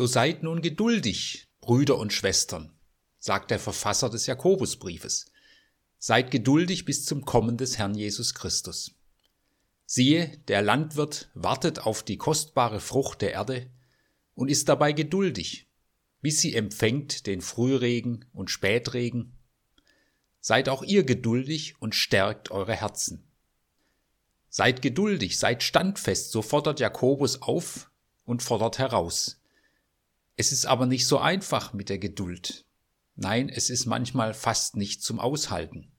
So seid nun geduldig, Brüder und Schwestern, sagt der Verfasser des Jakobusbriefes. Seid geduldig bis zum Kommen des Herrn Jesus Christus. Siehe, der Landwirt wartet auf die kostbare Frucht der Erde und ist dabei geduldig, bis sie empfängt den Frühregen und Spätregen. Seid auch ihr geduldig und stärkt eure Herzen. Seid geduldig, seid standfest, so fordert Jakobus auf und fordert heraus. Es ist aber nicht so einfach mit der Geduld. Nein, es ist manchmal fast nicht zum Aushalten.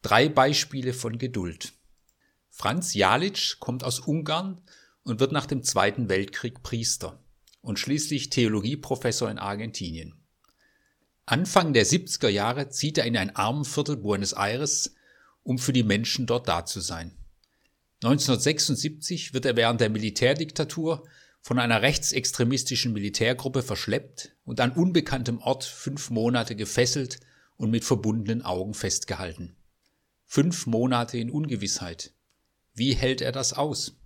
Drei Beispiele von Geduld. Franz Jalic kommt aus Ungarn und wird nach dem Zweiten Weltkrieg Priester und schließlich Theologieprofessor in Argentinien. Anfang der 70er Jahre zieht er in ein Armenviertel Buenos Aires, um für die Menschen dort da zu sein. 1976 wird er während der Militärdiktatur von einer rechtsextremistischen Militärgruppe verschleppt und an unbekanntem Ort fünf Monate gefesselt und mit verbundenen Augen festgehalten. Fünf Monate in Ungewissheit. Wie hält er das aus?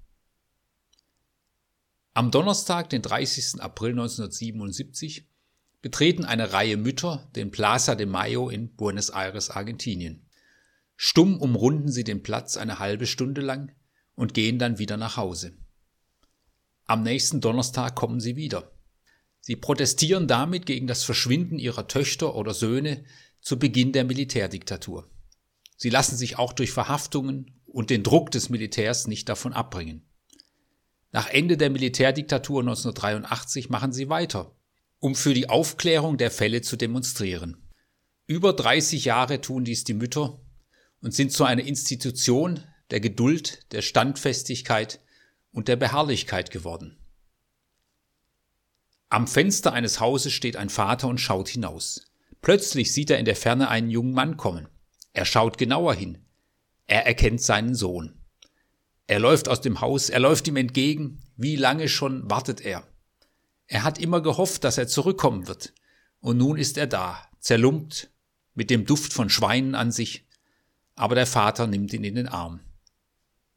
Am Donnerstag, den 30. April 1977, betreten eine Reihe Mütter den Plaza de Mayo in Buenos Aires, Argentinien. Stumm umrunden sie den Platz eine halbe Stunde lang und gehen dann wieder nach Hause. Am nächsten Donnerstag kommen sie wieder. Sie protestieren damit gegen das Verschwinden ihrer Töchter oder Söhne zu Beginn der Militärdiktatur. Sie lassen sich auch durch Verhaftungen und den Druck des Militärs nicht davon abbringen. Nach Ende der Militärdiktatur 1983 machen sie weiter, um für die Aufklärung der Fälle zu demonstrieren. Über 30 Jahre tun dies die Mütter und sind zu einer Institution der Geduld, der Standfestigkeit und der Beharrlichkeit geworden. Am Fenster eines Hauses steht ein Vater und schaut hinaus. Plötzlich sieht er in der Ferne einen jungen Mann kommen. Er schaut genauer hin. Er erkennt seinen Sohn. Er läuft aus dem Haus, er läuft ihm entgegen. Wie lange schon wartet er? Er hat immer gehofft, dass er zurückkommen wird. Und nun ist er da, zerlumpt, mit dem Duft von Schweinen an sich. Aber der Vater nimmt ihn in den Arm.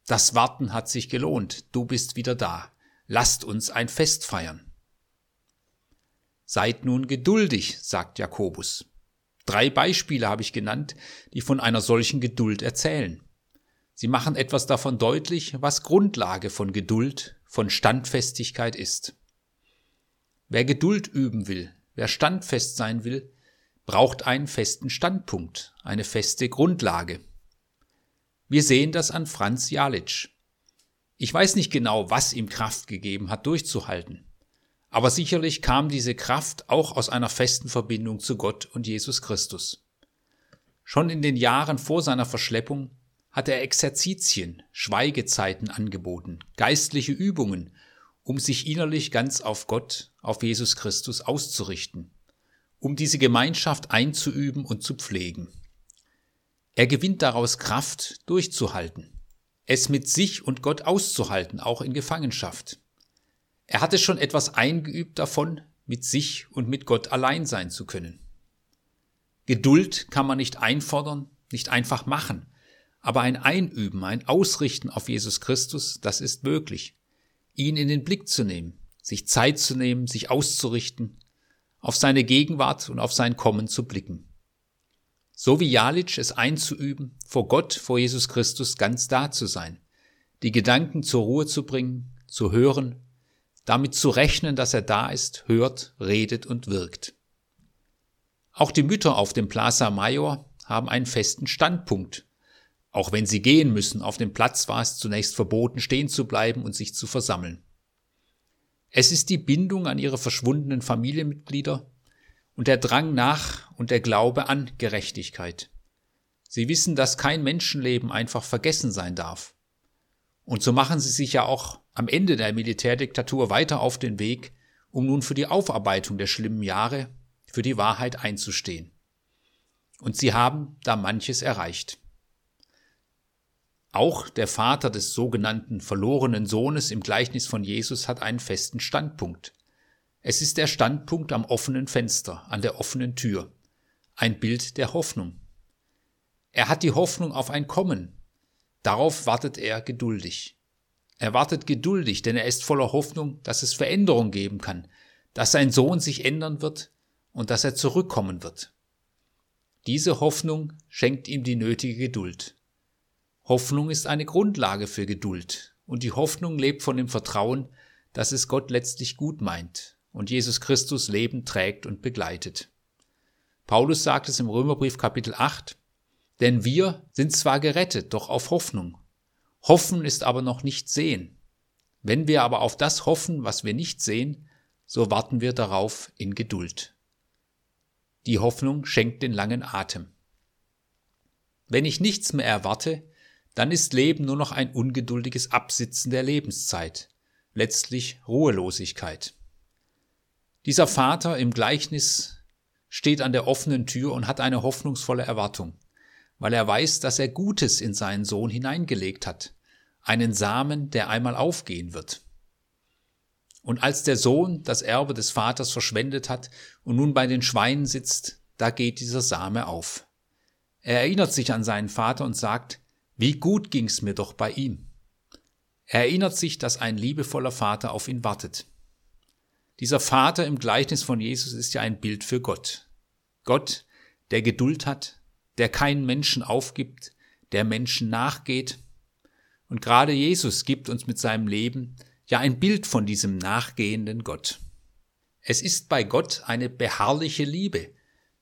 Das Warten hat sich gelohnt, du bist wieder da. Lasst uns ein Fest feiern. Seid nun geduldig, sagt Jakobus. Drei Beispiele habe ich genannt, die von einer solchen Geduld erzählen. Sie machen etwas davon deutlich, was Grundlage von Geduld, von Standfestigkeit ist. Wer Geduld üben will, wer standfest sein will, braucht einen festen Standpunkt, eine feste Grundlage. Wir sehen das an Franz Jalic. Ich weiß nicht genau, was ihm Kraft gegeben hat, durchzuhalten. Aber sicherlich kam diese Kraft auch aus einer festen Verbindung zu Gott und Jesus Christus. Schon in den Jahren vor seiner Verschleppung hat er Exerzitien, Schweigezeiten angeboten, geistliche Übungen, um sich innerlich ganz auf Gott, auf Jesus Christus auszurichten, um diese Gemeinschaft einzuüben und zu pflegen. Er gewinnt daraus Kraft, durchzuhalten, es mit sich und Gott auszuhalten, auch in Gefangenschaft. Er hatte schon etwas eingeübt davon, mit sich und mit Gott allein sein zu können. Geduld kann man nicht einfordern, nicht einfach machen, aber ein Einüben, ein Ausrichten auf Jesus Christus, das ist möglich. Ihn in den Blick zu nehmen, sich Zeit zu nehmen, sich auszurichten, auf seine Gegenwart und auf sein Kommen zu blicken so wie Jalic es einzuüben, vor Gott, vor Jesus Christus ganz da zu sein, die Gedanken zur Ruhe zu bringen, zu hören, damit zu rechnen, dass er da ist, hört, redet und wirkt. Auch die Mütter auf dem Plaza Mayor haben einen festen Standpunkt. Auch wenn sie gehen müssen, auf dem Platz war es zunächst verboten, stehen zu bleiben und sich zu versammeln. Es ist die Bindung an ihre verschwundenen Familienmitglieder, und der Drang nach und der Glaube an Gerechtigkeit. Sie wissen, dass kein Menschenleben einfach vergessen sein darf. Und so machen sie sich ja auch am Ende der Militärdiktatur weiter auf den Weg, um nun für die Aufarbeitung der schlimmen Jahre, für die Wahrheit einzustehen. Und sie haben da manches erreicht. Auch der Vater des sogenannten verlorenen Sohnes im Gleichnis von Jesus hat einen festen Standpunkt. Es ist der Standpunkt am offenen Fenster, an der offenen Tür. Ein Bild der Hoffnung. Er hat die Hoffnung auf ein Kommen. Darauf wartet er geduldig. Er wartet geduldig, denn er ist voller Hoffnung, dass es Veränderung geben kann, dass sein Sohn sich ändern wird und dass er zurückkommen wird. Diese Hoffnung schenkt ihm die nötige Geduld. Hoffnung ist eine Grundlage für Geduld, und die Hoffnung lebt von dem Vertrauen, dass es Gott letztlich gut meint und Jesus Christus Leben trägt und begleitet. Paulus sagt es im Römerbrief Kapitel 8, denn wir sind zwar gerettet, doch auf Hoffnung. Hoffen ist aber noch nicht sehen. Wenn wir aber auf das hoffen, was wir nicht sehen, so warten wir darauf in Geduld. Die Hoffnung schenkt den langen Atem. Wenn ich nichts mehr erwarte, dann ist Leben nur noch ein ungeduldiges Absitzen der Lebenszeit, letztlich Ruhelosigkeit. Dieser Vater im Gleichnis steht an der offenen Tür und hat eine hoffnungsvolle Erwartung, weil er weiß, dass er Gutes in seinen Sohn hineingelegt hat, einen Samen, der einmal aufgehen wird. Und als der Sohn das Erbe des Vaters verschwendet hat und nun bei den Schweinen sitzt, da geht dieser Same auf. Er erinnert sich an seinen Vater und sagt, wie gut ging's mir doch bei ihm. Er erinnert sich, dass ein liebevoller Vater auf ihn wartet. Dieser Vater im Gleichnis von Jesus ist ja ein Bild für Gott. Gott, der Geduld hat, der keinen Menschen aufgibt, der Menschen nachgeht. Und gerade Jesus gibt uns mit seinem Leben ja ein Bild von diesem nachgehenden Gott. Es ist bei Gott eine beharrliche Liebe.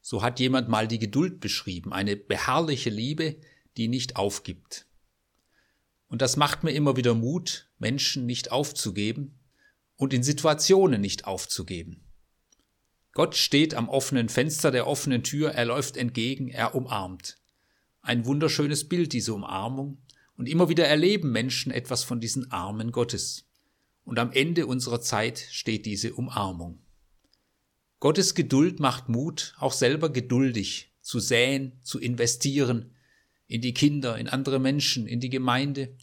So hat jemand mal die Geduld beschrieben, eine beharrliche Liebe, die nicht aufgibt. Und das macht mir immer wieder Mut, Menschen nicht aufzugeben und in Situationen nicht aufzugeben. Gott steht am offenen Fenster der offenen Tür, er läuft entgegen, er umarmt. Ein wunderschönes Bild, diese Umarmung, und immer wieder erleben Menschen etwas von diesen Armen Gottes. Und am Ende unserer Zeit steht diese Umarmung. Gottes Geduld macht Mut, auch selber geduldig zu säen, zu investieren, in die Kinder, in andere Menschen, in die Gemeinde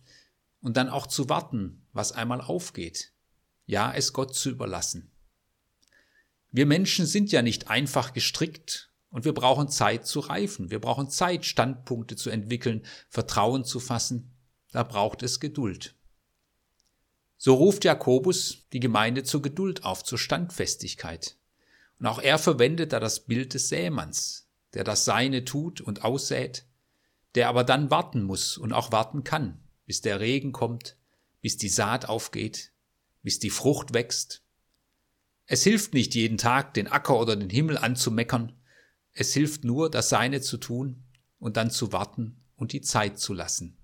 und dann auch zu warten, was einmal aufgeht. Ja, es Gott zu überlassen. Wir Menschen sind ja nicht einfach gestrickt und wir brauchen Zeit zu reifen. Wir brauchen Zeit, Standpunkte zu entwickeln, Vertrauen zu fassen. Da braucht es Geduld. So ruft Jakobus die Gemeinde zur Geduld auf, zur Standfestigkeit. Und auch er verwendet da das Bild des Sämanns, der das Seine tut und aussät, der aber dann warten muss und auch warten kann, bis der Regen kommt, bis die Saat aufgeht, bis die Frucht wächst. Es hilft nicht jeden Tag, den Acker oder den Himmel anzumeckern, es hilft nur, das Seine zu tun und dann zu warten und die Zeit zu lassen.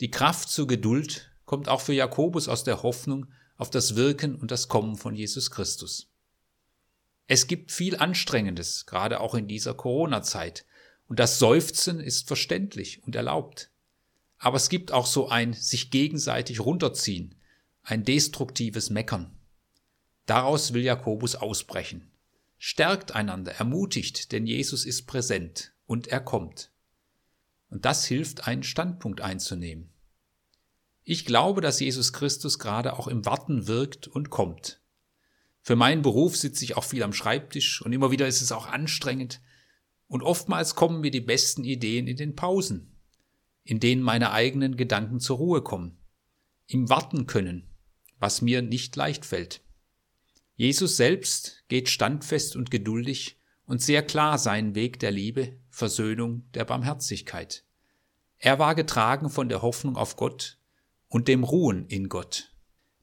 Die Kraft zur Geduld kommt auch für Jakobus aus der Hoffnung auf das Wirken und das Kommen von Jesus Christus. Es gibt viel Anstrengendes, gerade auch in dieser Corona-Zeit, und das Seufzen ist verständlich und erlaubt. Aber es gibt auch so ein sich gegenseitig runterziehen, ein destruktives Meckern. Daraus will Jakobus ausbrechen. Stärkt einander, ermutigt, denn Jesus ist präsent und er kommt. Und das hilft, einen Standpunkt einzunehmen. Ich glaube, dass Jesus Christus gerade auch im Warten wirkt und kommt. Für meinen Beruf sitze ich auch viel am Schreibtisch und immer wieder ist es auch anstrengend, und oftmals kommen mir die besten Ideen in den Pausen, in denen meine eigenen Gedanken zur Ruhe kommen, im Warten können, was mir nicht leicht fällt. Jesus selbst geht standfest und geduldig und sehr klar seinen Weg der Liebe, Versöhnung, der Barmherzigkeit. Er war getragen von der Hoffnung auf Gott und dem Ruhen in Gott.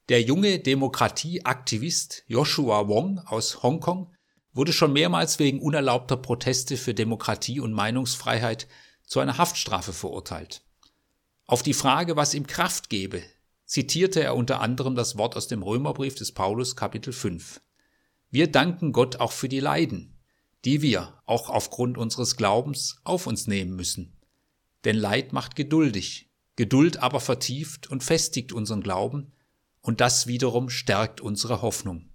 Der junge Demokratieaktivist Joshua Wong aus Hongkong wurde schon mehrmals wegen unerlaubter Proteste für Demokratie und Meinungsfreiheit zu einer Haftstrafe verurteilt. Auf die Frage, was ihm Kraft gebe, zitierte er unter anderem das Wort aus dem Römerbrief des Paulus Kapitel 5. Wir danken Gott auch für die Leiden, die wir, auch aufgrund unseres Glaubens, auf uns nehmen müssen. Denn Leid macht geduldig, Geduld aber vertieft und festigt unseren Glauben, und das wiederum stärkt unsere Hoffnung.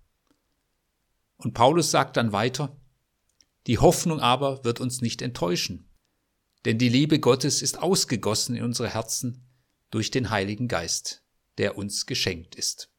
Und Paulus sagt dann weiter, die Hoffnung aber wird uns nicht enttäuschen, denn die Liebe Gottes ist ausgegossen in unsere Herzen durch den Heiligen Geist, der uns geschenkt ist.